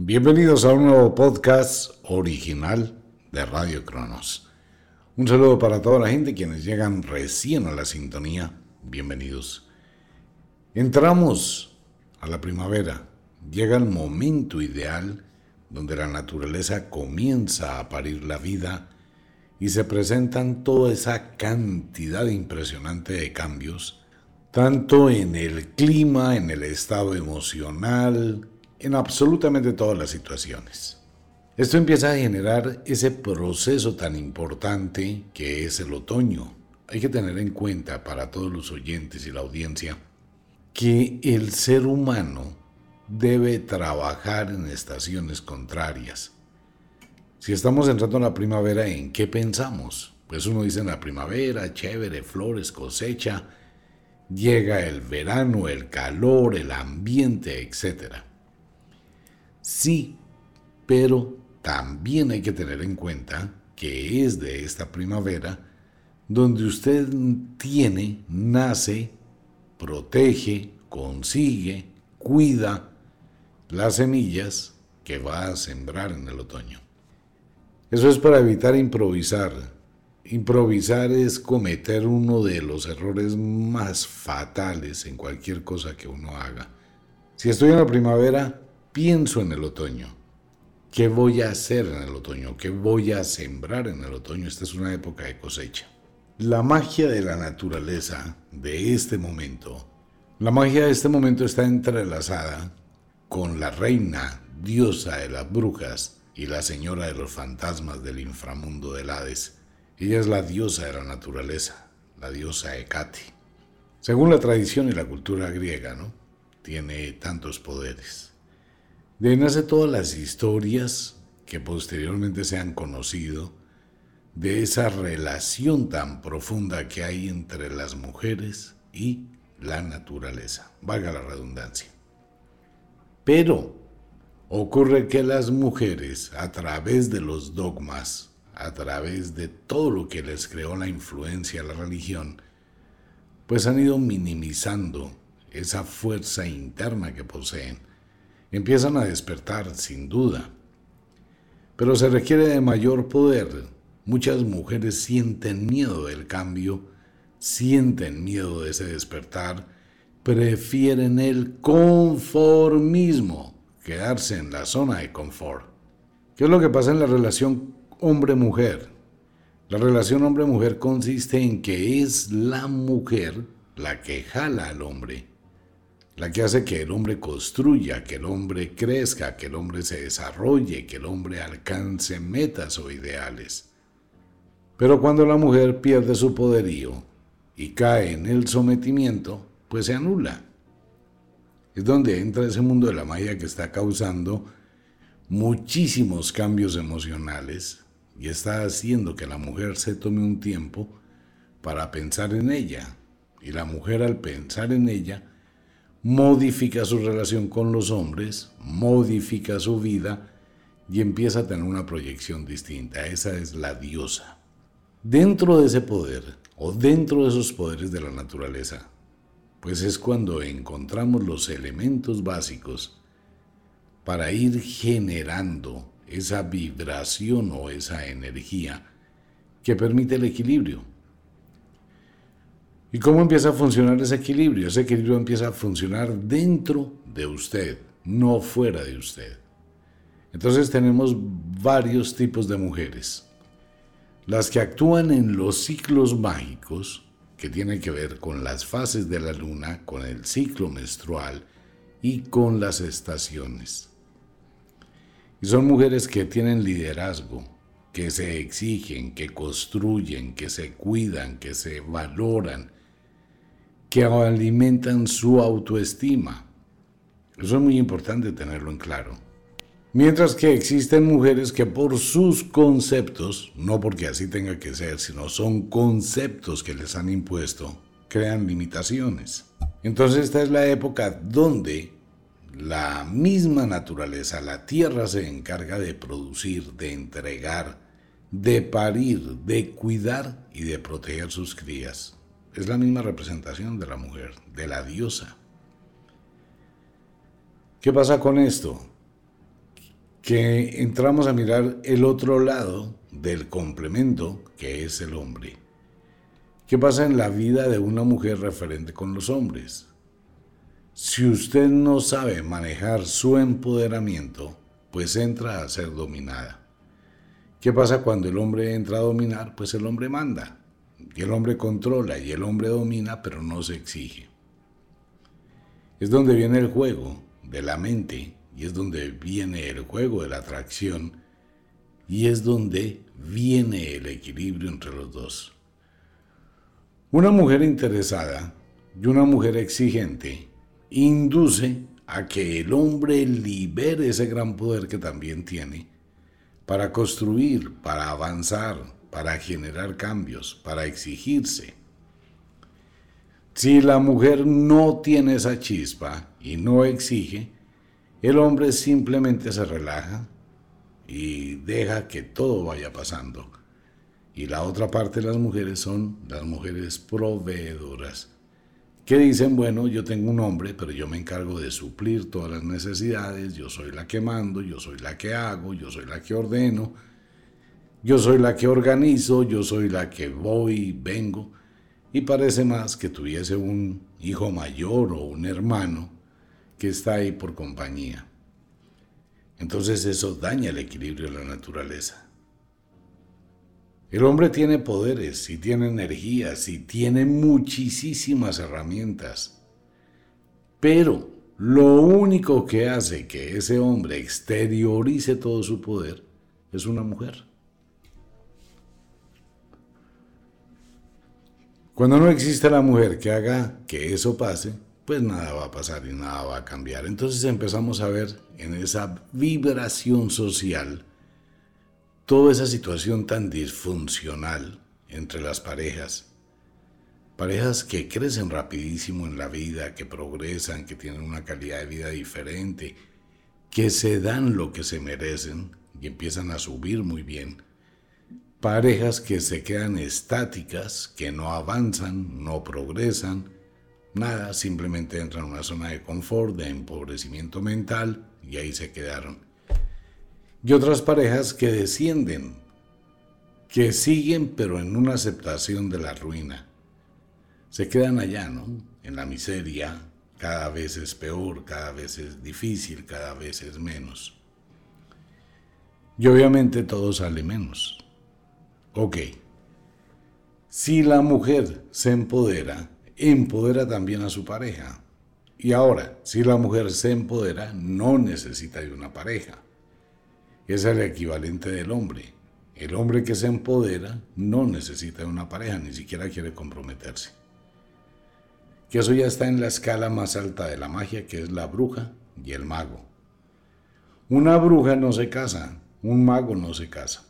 Bienvenidos a un nuevo podcast original de Radio Cronos. Un saludo para toda la gente quienes llegan recién a la sintonía. Bienvenidos. Entramos a la primavera. Llega el momento ideal donde la naturaleza comienza a parir la vida y se presentan toda esa cantidad impresionante de cambios, tanto en el clima, en el estado emocional, en absolutamente todas las situaciones. Esto empieza a generar ese proceso tan importante que es el otoño. Hay que tener en cuenta para todos los oyentes y la audiencia que el ser humano debe trabajar en estaciones contrarias. Si estamos entrando en la primavera, ¿en qué pensamos? Pues uno dice en la primavera, chévere, flores, cosecha, llega el verano, el calor, el ambiente, etc. Sí, pero también hay que tener en cuenta que es de esta primavera donde usted tiene, nace, protege, consigue, cuida las semillas que va a sembrar en el otoño. Eso es para evitar improvisar. Improvisar es cometer uno de los errores más fatales en cualquier cosa que uno haga. Si estoy en la primavera, pienso en el otoño. ¿Qué voy a hacer en el otoño? ¿Qué voy a sembrar en el otoño? Esta es una época de cosecha. La magia de la naturaleza de este momento, la magia de este momento está entrelazada con la reina, diosa de las brujas y la señora de los fantasmas del inframundo del Hades. Ella es la diosa de la naturaleza, la diosa Hecate. Según la tradición y la cultura griega, ¿no? Tiene tantos poderes. De ahí nace todas las historias que posteriormente se han conocido de esa relación tan profunda que hay entre las mujeres y la naturaleza, valga la redundancia. Pero ocurre que las mujeres, a través de los dogmas, a través de todo lo que les creó la influencia a la religión, pues han ido minimizando esa fuerza interna que poseen empiezan a despertar, sin duda. Pero se requiere de mayor poder. Muchas mujeres sienten miedo del cambio, sienten miedo de ese despertar, prefieren el conformismo, quedarse en la zona de confort. ¿Qué es lo que pasa en la relación hombre-mujer? La relación hombre-mujer consiste en que es la mujer la que jala al hombre la que hace que el hombre construya, que el hombre crezca, que el hombre se desarrolle, que el hombre alcance metas o ideales. Pero cuando la mujer pierde su poderío y cae en el sometimiento, pues se anula. Es donde entra ese mundo de la magia que está causando muchísimos cambios emocionales y está haciendo que la mujer se tome un tiempo para pensar en ella. Y la mujer al pensar en ella, modifica su relación con los hombres, modifica su vida y empieza a tener una proyección distinta. Esa es la diosa. Dentro de ese poder o dentro de esos poderes de la naturaleza, pues es cuando encontramos los elementos básicos para ir generando esa vibración o esa energía que permite el equilibrio. ¿Y cómo empieza a funcionar ese equilibrio? Ese equilibrio empieza a funcionar dentro de usted, no fuera de usted. Entonces tenemos varios tipos de mujeres. Las que actúan en los ciclos mágicos, que tienen que ver con las fases de la luna, con el ciclo menstrual y con las estaciones. Y son mujeres que tienen liderazgo, que se exigen, que construyen, que se cuidan, que se valoran, que alimentan su autoestima. Eso es muy importante tenerlo en claro. Mientras que existen mujeres que por sus conceptos, no porque así tenga que ser, sino son conceptos que les han impuesto, crean limitaciones. Entonces esta es la época donde la misma naturaleza, la tierra se encarga de producir, de entregar, de parir, de cuidar y de proteger sus crías es la misma representación de la mujer, de la diosa. ¿Qué pasa con esto? que entramos a mirar el otro lado del complemento que es el hombre. ¿Qué pasa en la vida de una mujer referente con los hombres? Si usted no sabe manejar su empoderamiento, pues entra a ser dominada. ¿Qué pasa cuando el hombre entra a dominar? Pues el hombre manda, y el hombre controla, y el hombre domina, pero no se exige. Es donde viene el juego de la mente, y es donde viene el juego de la atracción, y es donde viene el equilibrio entre los dos. Una mujer interesada y una mujer exigente induce a que el hombre libere ese gran poder que también tiene para construir, para avanzar, para generar cambios, para exigirse. Si la mujer no tiene esa chispa y no exige, el hombre simplemente se relaja y deja que todo vaya pasando. Y la otra parte de las mujeres son las mujeres proveedoras, que dicen, bueno, yo tengo un hombre, pero yo me encargo de suplir todas las necesidades, yo soy la que mando, yo soy la que hago, yo soy la que ordeno, yo soy la que organizo, yo soy la que voy, vengo, y parece más que tuviese un hijo mayor o un hermano que está ahí por compañía. Entonces eso daña el equilibrio de la naturaleza. El hombre tiene poderes y tiene energías y tiene muchísimas herramientas. Pero lo único que hace que ese hombre exteriorice todo su poder es una mujer. Cuando no existe la mujer que haga que eso pase, pues nada va a pasar y nada va a cambiar. Entonces empezamos a ver en esa vibración social toda esa situación tan disfuncional entre las parejas. Parejas que crecen rapidísimo en la vida, que progresan, que tienen una calidad de vida diferente, que se dan lo que se merecen y empiezan a subir muy bien. Parejas que se quedan estáticas, que no avanzan, no progresan, nada, simplemente entran en una zona de confort, de empobrecimiento mental y ahí se quedaron y otras parejas que descienden, que siguen pero en una aceptación de la ruina. Se quedan allá, ¿no? En la miseria, cada vez es peor, cada vez es difícil, cada vez es menos. Y obviamente todo sale menos. Ok. Si la mujer se empodera, empodera también a su pareja. Y ahora, si la mujer se empodera, no necesita de una pareja es el equivalente del hombre. El hombre que se empodera no necesita de una pareja, ni siquiera quiere comprometerse. Que eso ya está en la escala más alta de la magia, que es la bruja y el mago. Una bruja no se casa, un mago no se casa.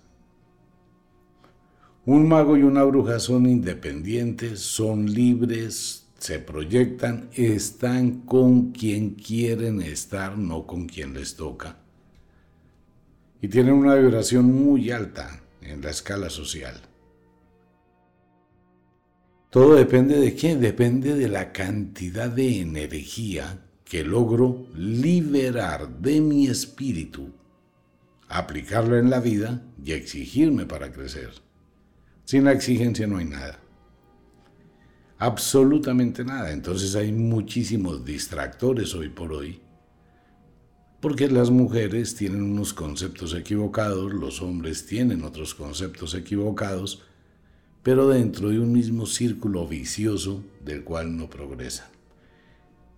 Un mago y una bruja son independientes, son libres, se proyectan, están con quien quieren estar, no con quien les toca y tienen una vibración muy alta en la escala social. Todo depende de qué? Depende de la cantidad de energía que logro liberar de mi espíritu, aplicarlo en la vida y exigirme para crecer. Sin la exigencia no hay nada. Absolutamente nada. Entonces hay muchísimos distractores hoy por hoy porque las mujeres tienen unos conceptos equivocados, los hombres tienen otros conceptos equivocados, pero dentro de un mismo círculo vicioso del cual no progresan.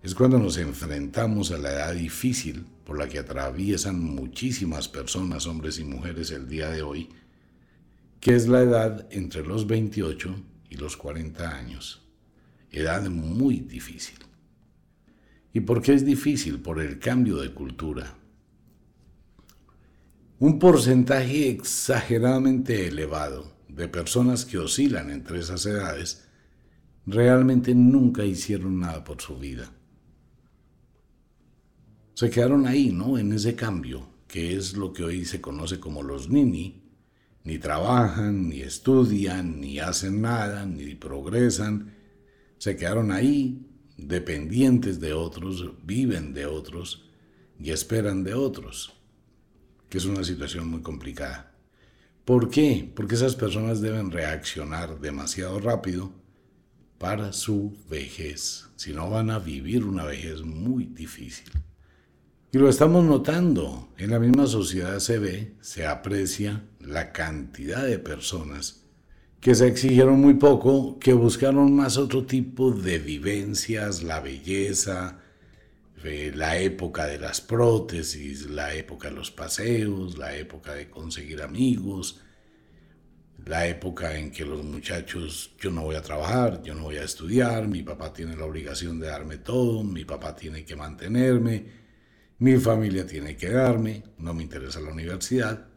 Es cuando nos enfrentamos a la edad difícil por la que atraviesan muchísimas personas, hombres y mujeres, el día de hoy, que es la edad entre los 28 y los 40 años. Edad muy difícil. ¿Y por qué es difícil? Por el cambio de cultura. Un porcentaje exageradamente elevado de personas que oscilan entre esas edades realmente nunca hicieron nada por su vida. Se quedaron ahí, ¿no? En ese cambio, que es lo que hoy se conoce como los nini. Ni trabajan, ni estudian, ni hacen nada, ni progresan. Se quedaron ahí dependientes de otros, viven de otros y esperan de otros. que es una situación muy complicada. ¿Por qué? Porque esas personas deben reaccionar demasiado rápido para su vejez, si no van a vivir una vejez muy difícil. Y lo estamos notando, en la misma sociedad se ve, se aprecia la cantidad de personas que se exigieron muy poco, que buscaron más otro tipo de vivencias, la belleza, eh, la época de las prótesis, la época de los paseos, la época de conseguir amigos, la época en que los muchachos, yo no voy a trabajar, yo no voy a estudiar, mi papá tiene la obligación de darme todo, mi papá tiene que mantenerme, mi familia tiene que darme, no me interesa la universidad.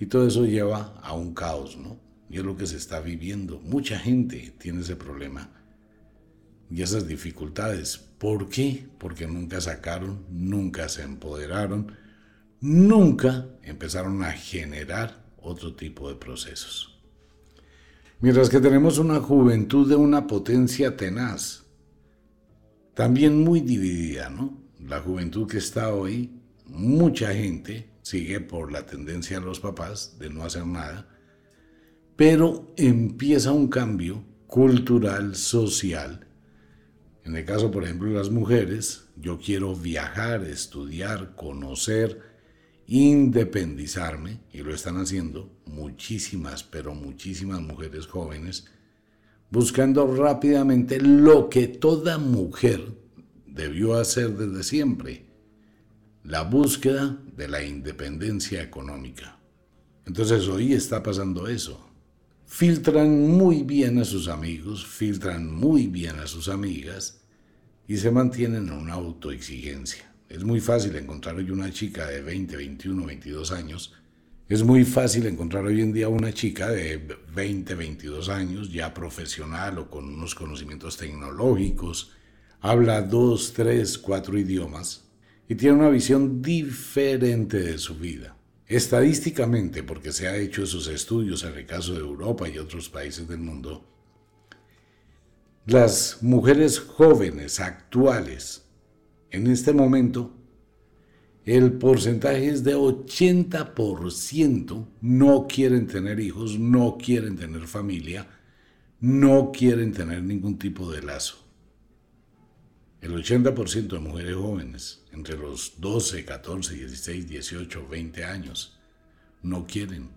Y todo eso lleva a un caos, ¿no? Y es lo que se está viviendo. Mucha gente tiene ese problema y esas dificultades. ¿Por qué? Porque nunca sacaron, nunca se empoderaron, nunca empezaron a generar otro tipo de procesos. Mientras que tenemos una juventud de una potencia tenaz, también muy dividida, ¿no? La juventud que está hoy, mucha gente sigue por la tendencia de los papás de no hacer nada, pero empieza un cambio cultural, social. En el caso, por ejemplo, de las mujeres, yo quiero viajar, estudiar, conocer, independizarme, y lo están haciendo muchísimas, pero muchísimas mujeres jóvenes, buscando rápidamente lo que toda mujer debió hacer desde siempre, la búsqueda de la independencia económica. Entonces hoy está pasando eso. Filtran muy bien a sus amigos, filtran muy bien a sus amigas y se mantienen en una autoexigencia. Es muy fácil encontrar hoy una chica de 20, 21, 22 años. Es muy fácil encontrar hoy en día una chica de 20, 22 años ya profesional o con unos conocimientos tecnológicos, habla dos, tres, cuatro idiomas y tiene una visión diferente de su vida. Estadísticamente, porque se ha hecho esos estudios en el caso de Europa y otros países del mundo, las mujeres jóvenes actuales, en este momento, el porcentaje es de 80% no quieren tener hijos, no quieren tener familia, no quieren tener ningún tipo de lazo. El 80% de mujeres jóvenes, entre los 12, 14, 16, 18, 20 años, no quieren.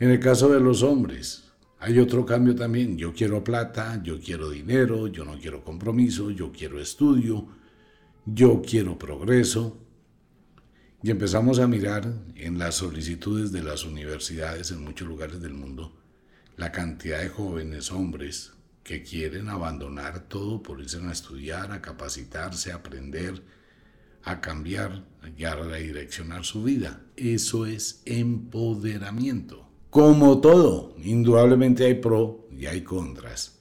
En el caso de los hombres, hay otro cambio también. Yo quiero plata, yo quiero dinero, yo no quiero compromiso, yo quiero estudio, yo quiero progreso. Y empezamos a mirar en las solicitudes de las universidades en muchos lugares del mundo la cantidad de jóvenes hombres que quieren abandonar todo por irse a estudiar, a capacitarse, a aprender, a cambiar y a redireccionar su vida. Eso es empoderamiento. Como todo, indudablemente hay pro y hay contras.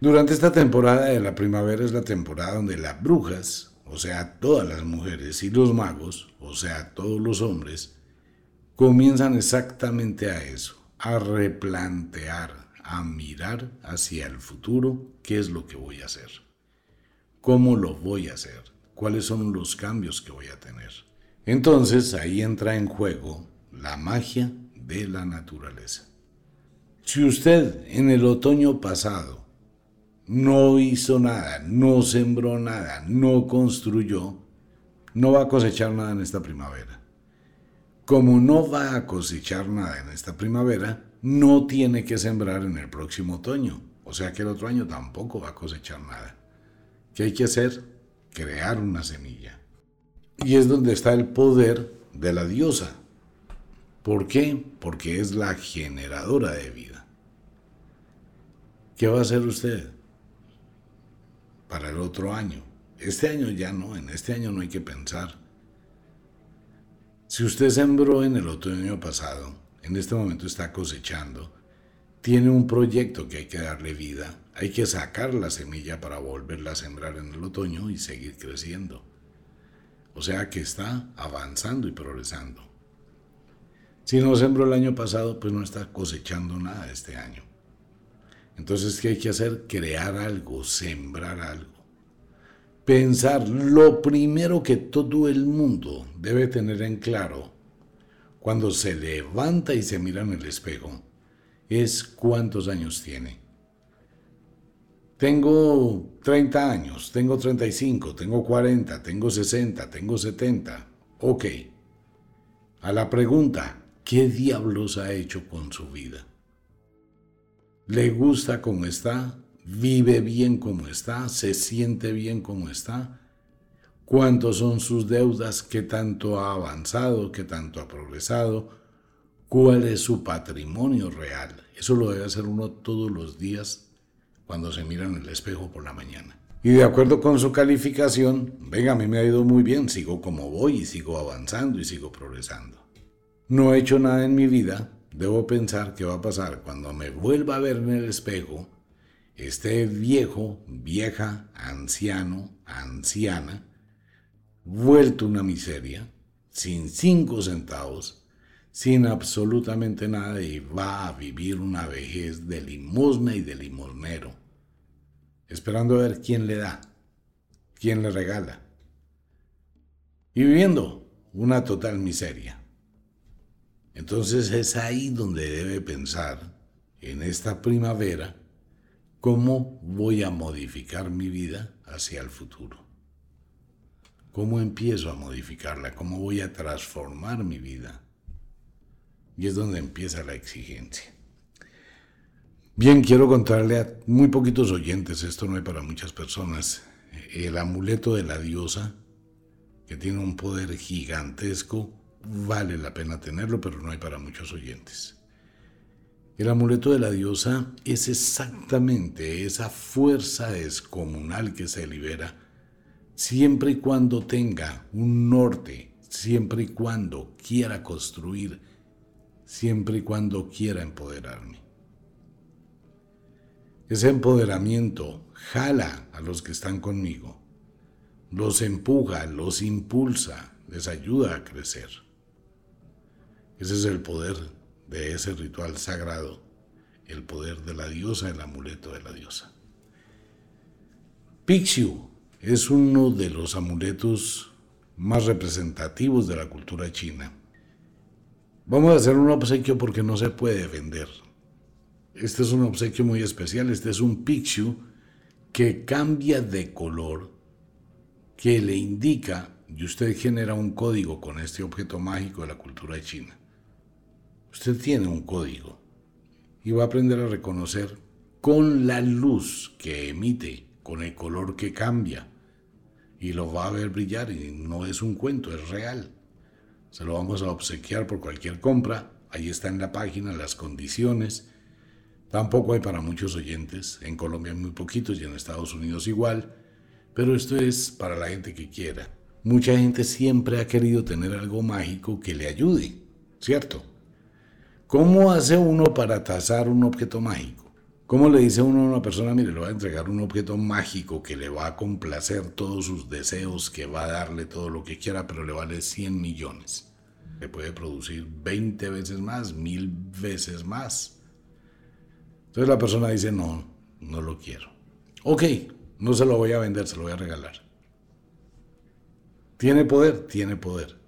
Durante esta temporada de la primavera es la temporada donde las brujas, o sea, todas las mujeres y los magos, o sea, todos los hombres, comienzan exactamente a eso, a replantear, a mirar hacia el futuro qué es lo que voy a hacer, cómo lo voy a hacer, cuáles son los cambios que voy a tener. Entonces ahí entra en juego la magia de la naturaleza. Si usted en el otoño pasado no hizo nada, no sembró nada, no construyó, no va a cosechar nada en esta primavera. Como no va a cosechar nada en esta primavera, no tiene que sembrar en el próximo otoño. O sea que el otro año tampoco va a cosechar nada. ¿Qué hay que hacer? Crear una semilla. Y es donde está el poder de la diosa. ¿Por qué? Porque es la generadora de vida. ¿Qué va a hacer usted para el otro año? Este año ya no, en este año no hay que pensar. Si usted sembró en el otoño pasado, en este momento está cosechando, tiene un proyecto que hay que darle vida, hay que sacar la semilla para volverla a sembrar en el otoño y seguir creciendo. O sea que está avanzando y progresando. Si no sembró el año pasado, pues no está cosechando nada este año. Entonces, ¿qué hay que hacer? Crear algo, sembrar algo. pensar lo primero que todo el mundo debe tener en claro cuando se levanta y se mira en el espejo es cuántos años tiene. Tengo 30 años, tengo 35, tengo 40, tengo 60, tengo 70. Ok. A la pregunta, ¿qué diablos ha hecho con su vida? ¿Le gusta cómo está? ¿Vive bien como está? ¿Se siente bien como está? ¿Cuántos son sus deudas? ¿Qué tanto ha avanzado? ¿Qué tanto ha progresado? ¿Cuál es su patrimonio real? Eso lo debe hacer uno todos los días cuando se mira en el espejo por la mañana. Y de acuerdo con su calificación, venga, a mí me ha ido muy bien, sigo como voy y sigo avanzando y sigo progresando. No he hecho nada en mi vida, debo pensar qué va a pasar cuando me vuelva a ver en el espejo, esté viejo, vieja, anciano, anciana, vuelto una miseria, sin cinco centavos, sin absolutamente nada y va a vivir una vejez de limosna y de limosnero, esperando a ver quién le da, quién le regala, y viviendo una total miseria. Entonces es ahí donde debe pensar, en esta primavera, cómo voy a modificar mi vida hacia el futuro. ¿Cómo empiezo a modificarla? ¿Cómo voy a transformar mi vida? Y es donde empieza la exigencia. Bien, quiero contarle a muy poquitos oyentes, esto no hay para muchas personas, el amuleto de la diosa, que tiene un poder gigantesco, vale la pena tenerlo, pero no hay para muchos oyentes. El amuleto de la diosa es exactamente esa fuerza descomunal que se libera siempre y cuando tenga un norte, siempre y cuando quiera construir, siempre y cuando quiera empoderarme. Ese empoderamiento jala a los que están conmigo, los empuja, los impulsa, les ayuda a crecer. Ese es el poder de ese ritual sagrado, el poder de la diosa, el amuleto de la diosa. Pixiu es uno de los amuletos más representativos de la cultura china. Vamos a hacer un obsequio porque no se puede vender. Este es un obsequio muy especial. Este es un Pixiu que cambia de color, que le indica, y usted genera un código con este objeto mágico de la cultura china. Usted tiene un código y va a aprender a reconocer con la luz que emite, con el color que cambia, y lo va a ver brillar y no es un cuento, es real. Se lo vamos a obsequiar por cualquier compra. Ahí está en la página las condiciones. Tampoco hay para muchos oyentes. En Colombia hay muy poquitos y en Estados Unidos igual. Pero esto es para la gente que quiera. Mucha gente siempre ha querido tener algo mágico que le ayude, ¿cierto? ¿Cómo hace uno para tasar un objeto mágico? ¿Cómo le dice uno a una persona, mire, le va a entregar un objeto mágico que le va a complacer todos sus deseos, que va a darle todo lo que quiera, pero le vale 100 millones? Le puede producir 20 veces más, mil veces más. Entonces la persona dice, no, no lo quiero. Ok, no se lo voy a vender, se lo voy a regalar. ¿Tiene poder? Tiene poder.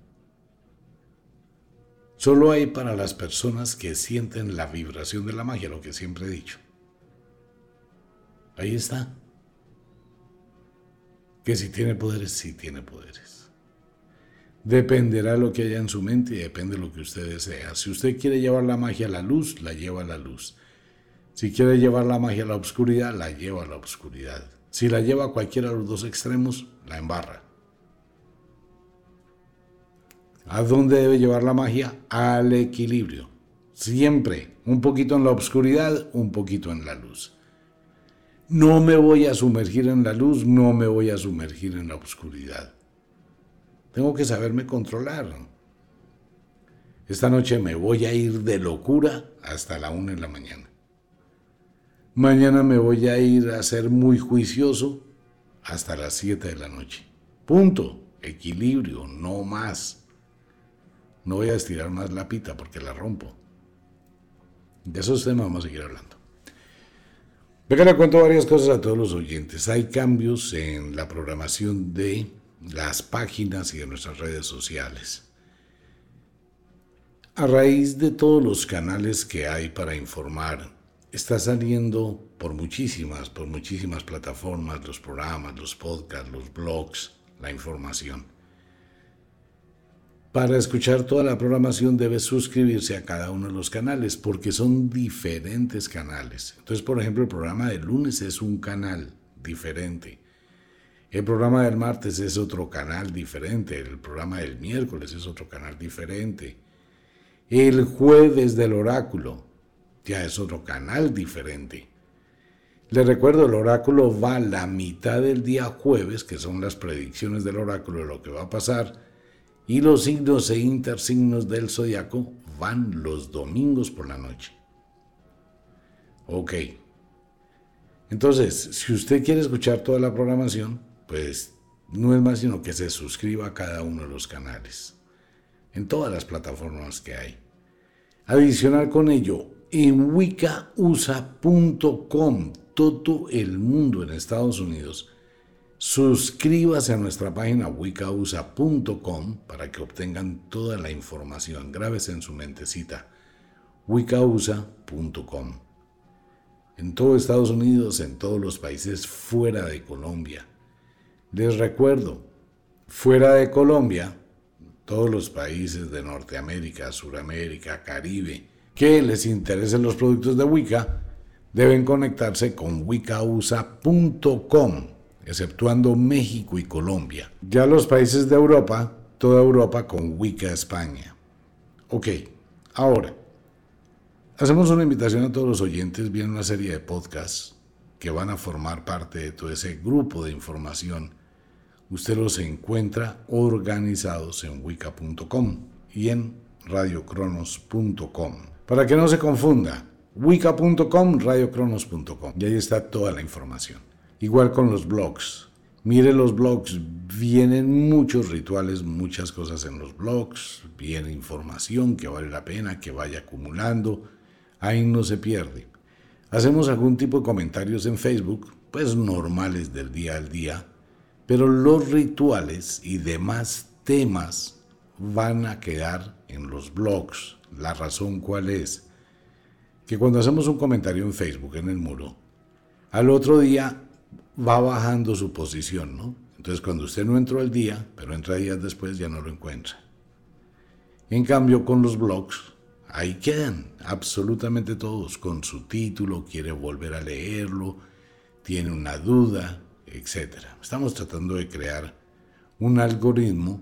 Solo hay para las personas que sienten la vibración de la magia, lo que siempre he dicho. Ahí está. Que si tiene poderes, sí tiene poderes. Dependerá lo que haya en su mente y depende de lo que usted desea. Si usted quiere llevar la magia a la luz, la lleva a la luz. Si quiere llevar la magia a la oscuridad, la lleva a la oscuridad. Si la lleva a cualquiera de los dos extremos, la embarra. ¿A dónde debe llevar la magia? Al equilibrio. Siempre, un poquito en la oscuridad, un poquito en la luz. No me voy a sumergir en la luz, no me voy a sumergir en la oscuridad. Tengo que saberme controlar. Esta noche me voy a ir de locura hasta la una de la mañana. Mañana me voy a ir a ser muy juicioso hasta las siete de la noche. Punto. Equilibrio, no más. No voy a estirar más la pita porque la rompo. De esos temas vamos a seguir hablando. Venga, le cuento varias cosas a todos los oyentes. Hay cambios en la programación de las páginas y de nuestras redes sociales. A raíz de todos los canales que hay para informar, está saliendo por muchísimas, por muchísimas plataformas, los programas, los podcasts, los blogs, la información. Para escuchar toda la programación debe suscribirse a cada uno de los canales porque son diferentes canales. Entonces, por ejemplo, el programa del lunes es un canal diferente. El programa del martes es otro canal diferente. El programa del miércoles es otro canal diferente. El jueves del oráculo ya es otro canal diferente. Les recuerdo, el oráculo va la mitad del día jueves, que son las predicciones del oráculo de lo que va a pasar y los signos e intersignos del zodiaco van los domingos por la noche. Ok. Entonces, si usted quiere escuchar toda la programación, pues no es más sino que se suscriba a cada uno de los canales, en todas las plataformas que hay. Adicional con ello, en wicausa.com, todo el mundo en Estados Unidos Suscríbase a nuestra página wicausa.com para que obtengan toda la información. Grábese en su mentecita wicausa.com. En todo Estados Unidos, en todos los países fuera de Colombia. Les recuerdo, fuera de Colombia, todos los países de Norteamérica, Suramérica, Caribe, que les interesen los productos de Wicca, deben conectarse con wicausa.com exceptuando México y Colombia. Ya los países de Europa, toda Europa con Wicca España. Ok, ahora, hacemos una invitación a todos los oyentes, viene una serie de podcasts que van a formar parte de todo ese grupo de información. Usted los encuentra organizados en wicca.com y en radiocronos.com. Para que no se confunda, wicca.com, radiocronos.com. Y ahí está toda la información. Igual con los blogs. Mire los blogs, vienen muchos rituales, muchas cosas en los blogs, viene información que vale la pena que vaya acumulando, ahí no se pierde. Hacemos algún tipo de comentarios en Facebook, pues normales del día al día, pero los rituales y demás temas van a quedar en los blogs. La razón cuál es? Que cuando hacemos un comentario en Facebook, en el muro, al otro día va bajando su posición, ¿no? Entonces cuando usted no entró al día, pero entra días después, ya no lo encuentra. En cambio, con los blogs, ahí quedan absolutamente todos, con su título, quiere volver a leerlo, tiene una duda, etc. Estamos tratando de crear un algoritmo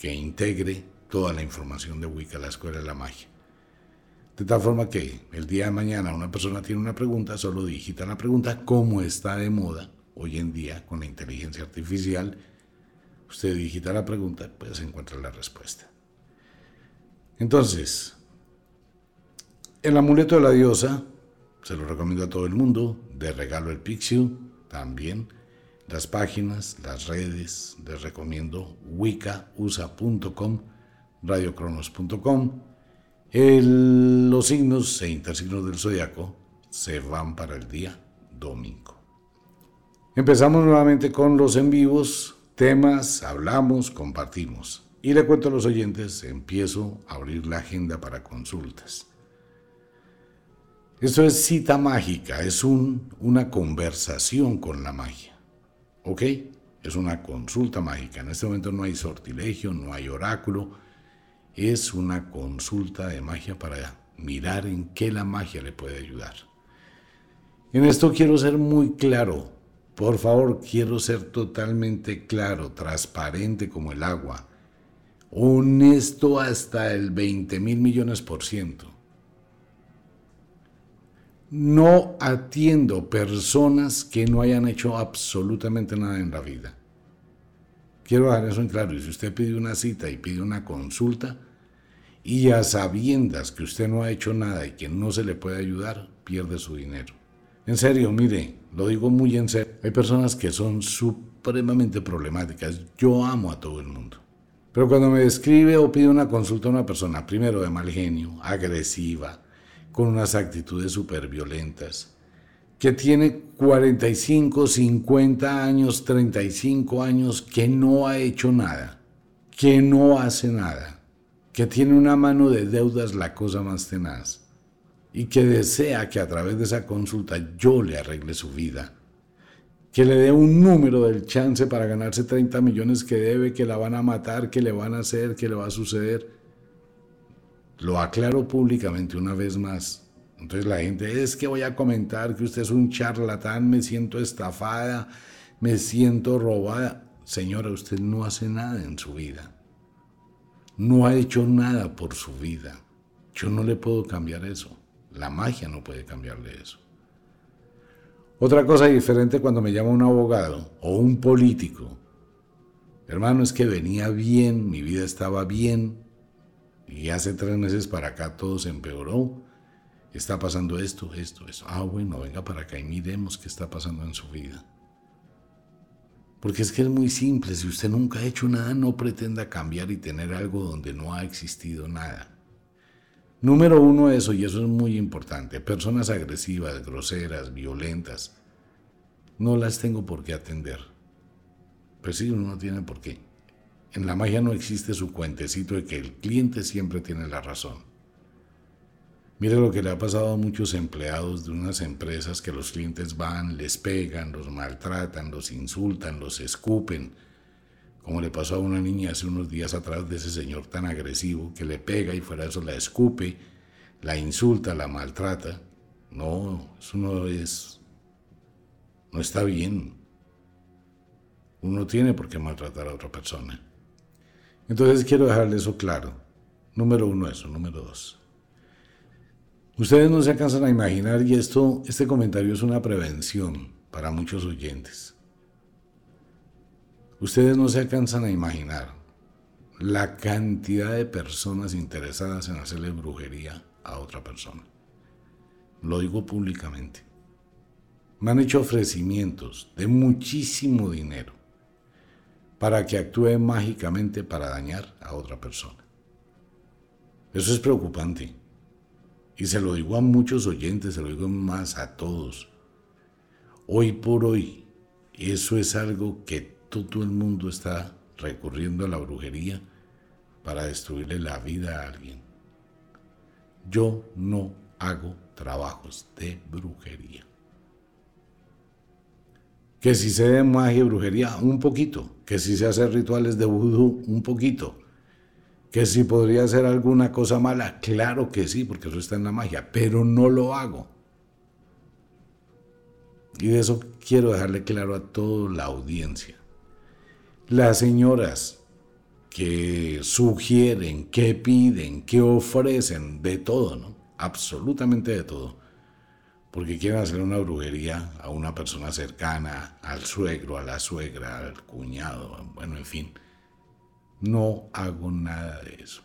que integre toda la información de Wicca, la Escuela de la Magia. De tal forma que el día de mañana una persona tiene una pregunta, solo digita la pregunta, ¿cómo está de moda? Hoy en día con la inteligencia artificial, usted digita la pregunta, pues encuentra la respuesta. Entonces, el amuleto de la diosa, se lo recomiendo a todo el mundo, de regalo el Pixiu, también. Las páginas, las redes, les recomiendo wicausa.com, radiocronos.com. los signos e intersignos del zodiaco se van para el día domingo. Empezamos nuevamente con los en vivos, temas, hablamos, compartimos. Y le cuento a los oyentes, empiezo a abrir la agenda para consultas. Esto es cita mágica, es un, una conversación con la magia. ¿Ok? Es una consulta mágica. En este momento no hay sortilegio, no hay oráculo. Es una consulta de magia para mirar en qué la magia le puede ayudar. En esto quiero ser muy claro. Por favor, quiero ser totalmente claro, transparente como el agua, honesto hasta el 20 mil millones por ciento. No atiendo personas que no hayan hecho absolutamente nada en la vida. Quiero dejar eso en claro. Y si usted pide una cita y pide una consulta, y a sabiendas que usted no ha hecho nada y que no se le puede ayudar, pierde su dinero. En serio, mire, lo digo muy en serio. Hay personas que son supremamente problemáticas. Yo amo a todo el mundo. Pero cuando me describe o pide una consulta a una persona, primero de mal genio, agresiva, con unas actitudes súper violentas, que tiene 45, 50 años, 35 años, que no ha hecho nada, que no hace nada, que tiene una mano de deudas la cosa más tenaz y que desea que a través de esa consulta yo le arregle su vida, que le dé un número del chance para ganarse 30 millones que debe, que la van a matar, que le van a hacer, que le va a suceder. Lo aclaro públicamente una vez más. Entonces la gente es que voy a comentar que usted es un charlatán, me siento estafada, me siento robada. Señora, usted no hace nada en su vida. No ha hecho nada por su vida. Yo no le puedo cambiar eso. La magia no puede cambiarle eso. Otra cosa diferente cuando me llama un abogado o un político. Hermano, es que venía bien, mi vida estaba bien, y hace tres meses para acá todo se empeoró. Está pasando esto, esto, eso. Ah, bueno, venga para acá y miremos qué está pasando en su vida. Porque es que es muy simple, si usted nunca ha hecho nada, no pretenda cambiar y tener algo donde no ha existido nada. Número uno eso, y eso es muy importante, personas agresivas, groseras, violentas, no las tengo por qué atender. Pues sí, uno no tiene por qué. En la magia no existe su cuentecito de que el cliente siempre tiene la razón. Mire lo que le ha pasado a muchos empleados de unas empresas que los clientes van, les pegan, los maltratan, los insultan, los escupen, como le pasó a una niña hace unos días atrás de ese señor tan agresivo que le pega y fuera de eso la escupe, la insulta, la maltrata. No, eso no es, no está bien. Uno tiene por qué maltratar a otra persona. Entonces quiero dejarle eso claro. Número uno, eso. Número dos. Ustedes no se alcanzan a imaginar, y esto, este comentario es una prevención para muchos oyentes. Ustedes no se alcanzan a imaginar la cantidad de personas interesadas en hacerle brujería a otra persona. Lo digo públicamente. Me han hecho ofrecimientos de muchísimo dinero para que actúe mágicamente para dañar a otra persona. Eso es preocupante. Y se lo digo a muchos oyentes, se lo digo más a todos. Hoy por hoy, eso es algo que todo el mundo está recurriendo a la brujería para destruirle la vida a alguien. Yo no hago trabajos de brujería. Que si se de magia y brujería, un poquito. Que si se hace rituales de vudú, un poquito. Que si podría hacer alguna cosa mala, claro que sí, porque eso está en la magia, pero no lo hago. Y de eso quiero dejarle claro a toda la audiencia. Las señoras que sugieren, que piden, que ofrecen, de todo, ¿no? Absolutamente de todo. Porque quieren hacer una brujería a una persona cercana, al suegro, a la suegra, al cuñado, bueno, en fin. No hago nada de eso.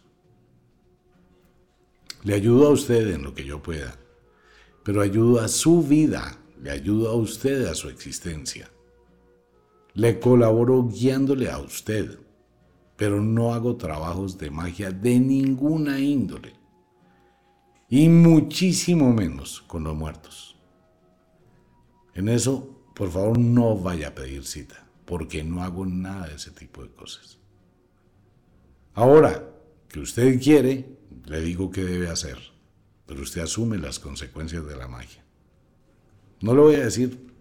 Le ayudo a usted en lo que yo pueda, pero ayudo a su vida, le ayudo a usted a su existencia. Le colaboro guiándole a usted, pero no hago trabajos de magia de ninguna índole. Y muchísimo menos con los muertos. En eso, por favor, no vaya a pedir cita, porque no hago nada de ese tipo de cosas. Ahora, que usted quiere, le digo qué debe hacer, pero usted asume las consecuencias de la magia. No le voy a decir,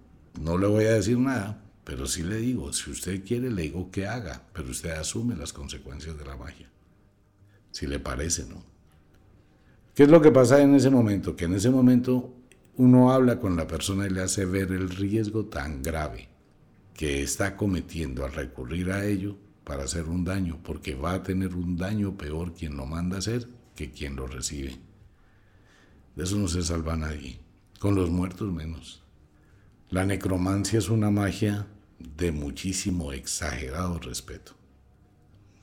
no le voy a decir nada, pero sí le digo, si usted quiere, le digo que haga, pero usted asume las consecuencias de la magia. Si le parece, ¿no? ¿Qué es lo que pasa en ese momento? Que en ese momento uno habla con la persona y le hace ver el riesgo tan grave que está cometiendo al recurrir a ello para hacer un daño, porque va a tener un daño peor quien lo manda a hacer que quien lo recibe. De eso no se salva nadie, con los muertos menos. La necromancia es una magia de muchísimo exagerado respeto.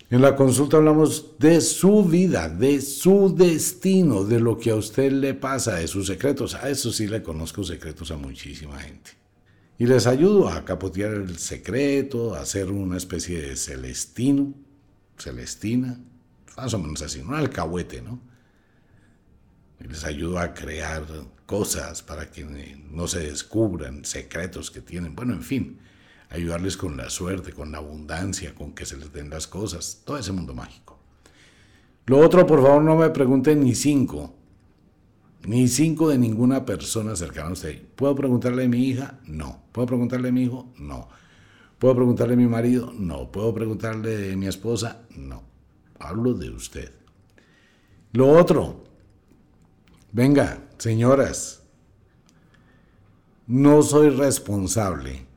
En la consulta hablamos de su vida, de su destino, de lo que a usted le pasa, de sus secretos. A eso sí le conozco secretos a muchísima gente. Y les ayudo a capotear el secreto, a hacer una especie de celestino, celestina, más o menos así, un alcahuete, ¿no? les ayudo a crear cosas para que no se descubran secretos que tienen. Bueno, en fin, ayudarles con la suerte, con la abundancia, con que se les den las cosas, todo ese mundo mágico. Lo otro, por favor, no me pregunten ni cinco, ni cinco de ninguna persona cercana a usted. ¿Puedo preguntarle a mi hija? No. ¿Puedo preguntarle a mi hijo? No. ¿Puedo preguntarle a mi marido? No. ¿Puedo preguntarle a mi esposa? No. Hablo de usted. Lo otro, venga, señoras, no soy responsable.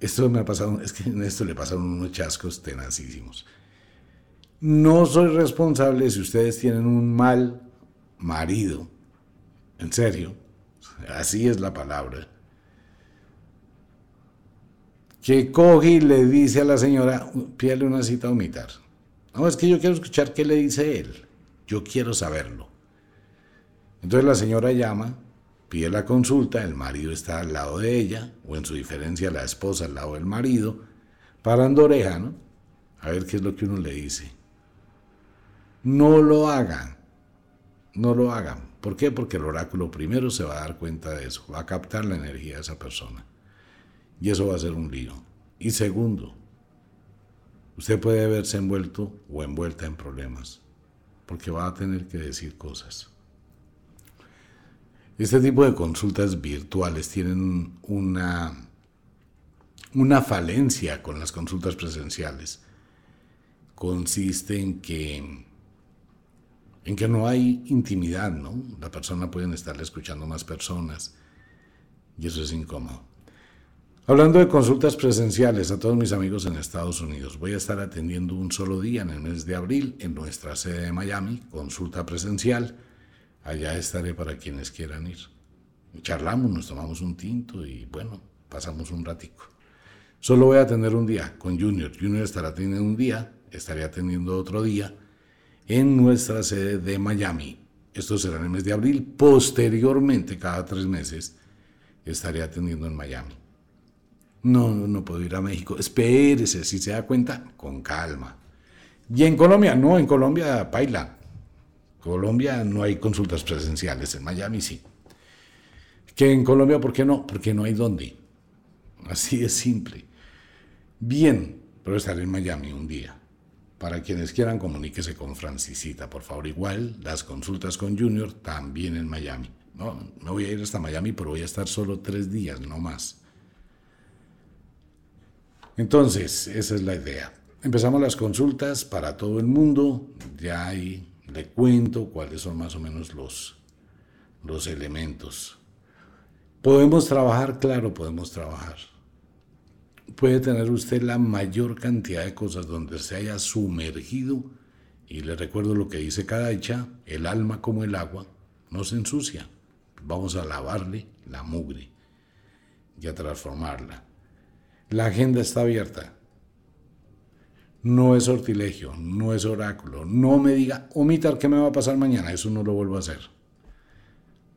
Esto me ha pasado, es que en esto le pasaron unos chascos tenacísimos. No soy responsable si ustedes tienen un mal marido. En serio, así es la palabra. Que coge y le dice a la señora, pídale una cita a vomitar. No, es que yo quiero escuchar qué le dice él. Yo quiero saberlo. Entonces la señora llama, pide la consulta, el marido está al lado de ella, o en su diferencia la esposa al lado del marido, parando oreja, ¿no? A ver qué es lo que uno le dice. No lo hagan, no lo hagan. ¿Por qué? Porque el oráculo primero se va a dar cuenta de eso, va a captar la energía de esa persona. Y eso va a ser un lío. Y segundo, usted puede verse envuelto o envuelta en problemas porque va a tener que decir cosas. Este tipo de consultas virtuales tienen una, una falencia con las consultas presenciales. Consiste en que, en que no hay intimidad, ¿no? La persona puede estarle escuchando más personas y eso es incómodo. Hablando de consultas presenciales a todos mis amigos en Estados Unidos, voy a estar atendiendo un solo día en el mes de abril en nuestra sede de Miami, consulta presencial. Allá estaré para quienes quieran ir. Charlamos, nos tomamos un tinto y bueno, pasamos un ratico. Solo voy a atender un día con Junior. Junior estará atendiendo un día, estaré atendiendo otro día en nuestra sede de Miami. Esto será en el mes de abril. Posteriormente, cada tres meses, estaré atendiendo en Miami. No, no puedo ir a México. Espérese, si se da cuenta, con calma. Y en Colombia, no, en Colombia, paila. Colombia no hay consultas presenciales, en Miami sí. Que en Colombia, ¿por qué no? Porque no hay dónde. Así es simple. Bien, pero estaré en Miami un día. Para quienes quieran, comuníquese con Francisita, por favor. Igual, las consultas con Junior también en Miami. No, voy a ir hasta Miami, pero voy a estar solo tres días, no más. Entonces, esa es la idea. Empezamos las consultas para todo el mundo. Ya ahí le cuento cuáles son más o menos los, los elementos. ¿Podemos trabajar? Claro, podemos trabajar. Puede tener usted la mayor cantidad de cosas donde se haya sumergido. Y le recuerdo lo que dice cada hecha, el alma como el agua no se ensucia. Vamos a lavarle la mugre y a transformarla. La agenda está abierta. No es sortilegio, no es oráculo. No me diga, omitar, ¿qué me va a pasar mañana? Eso no lo vuelvo a hacer.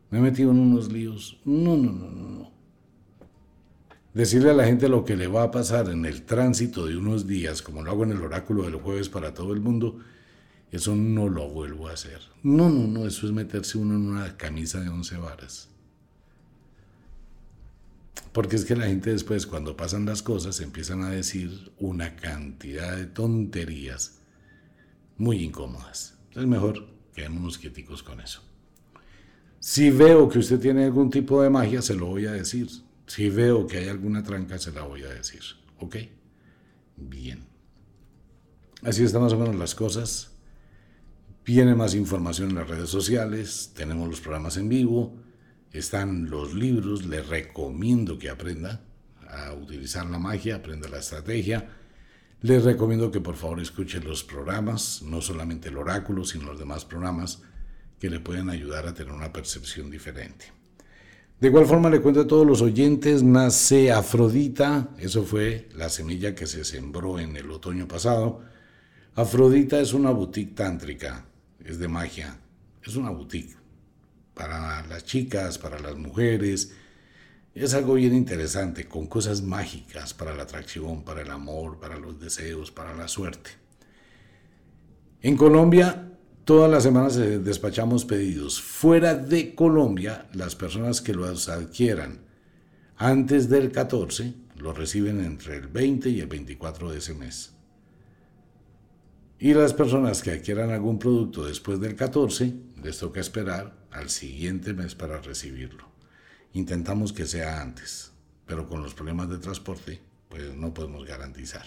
Me he metido en unos líos. No, no, no, no, no. Decirle a la gente lo que le va a pasar en el tránsito de unos días, como lo hago en el oráculo del jueves para todo el mundo, eso no lo vuelvo a hacer. No, no, no, eso es meterse uno en una camisa de once varas. Porque es que la gente después, cuando pasan las cosas, empiezan a decir una cantidad de tonterías muy incómodas. Es mejor quedémonos quieticos con eso. Si veo que usted tiene algún tipo de magia, se lo voy a decir. Si veo que hay alguna tranca, se la voy a decir. ¿Ok? Bien. Así están más o menos las cosas. Viene más información en las redes sociales, tenemos los programas en vivo están los libros, le recomiendo que aprenda a utilizar la magia, aprenda la estrategia. Les recomiendo que por favor escuche los programas, no solamente el oráculo, sino los demás programas que le pueden ayudar a tener una percepción diferente. De igual forma le cuento a todos los oyentes, nace Afrodita, eso fue la semilla que se sembró en el otoño pasado. Afrodita es una boutique tántrica, es de magia, es una boutique para las chicas, para las mujeres. Es algo bien interesante, con cosas mágicas para la atracción, para el amor, para los deseos, para la suerte. En Colombia Todas las semanas eh, despachamos pedidos. Fuera de Colombia, las personas que los adquieran antes del 14 lo reciben entre el 20 y el 24 de ese mes. Y las personas que adquieran algún producto después del 14, les toca esperar al siguiente mes para recibirlo. Intentamos que sea antes, pero con los problemas de transporte, pues no podemos garantizar.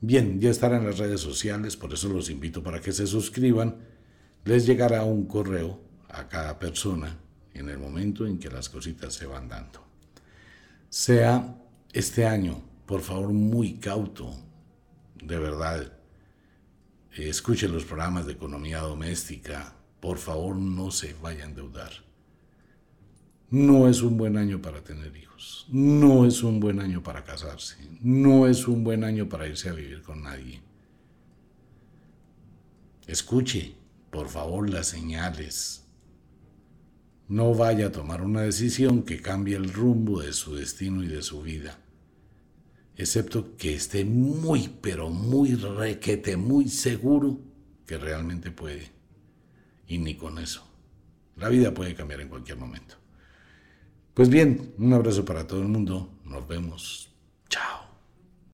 Bien, ya estará en las redes sociales, por eso los invito para que se suscriban. Les llegará un correo a cada persona en el momento en que las cositas se van dando. Sea este año, por favor, muy cauto, de verdad. Escuchen los programas de economía doméstica. Por favor, no se vayan a endeudar. No es un buen año para tener hijos. No es un buen año para casarse. No es un buen año para irse a vivir con nadie. Escuche, por favor, las señales. No vaya a tomar una decisión que cambie el rumbo de su destino y de su vida. Excepto que esté muy, pero muy requete, muy seguro que realmente puede. Y ni con eso. La vida puede cambiar en cualquier momento. Pues bien, un abrazo para todo el mundo. Nos vemos. Chao.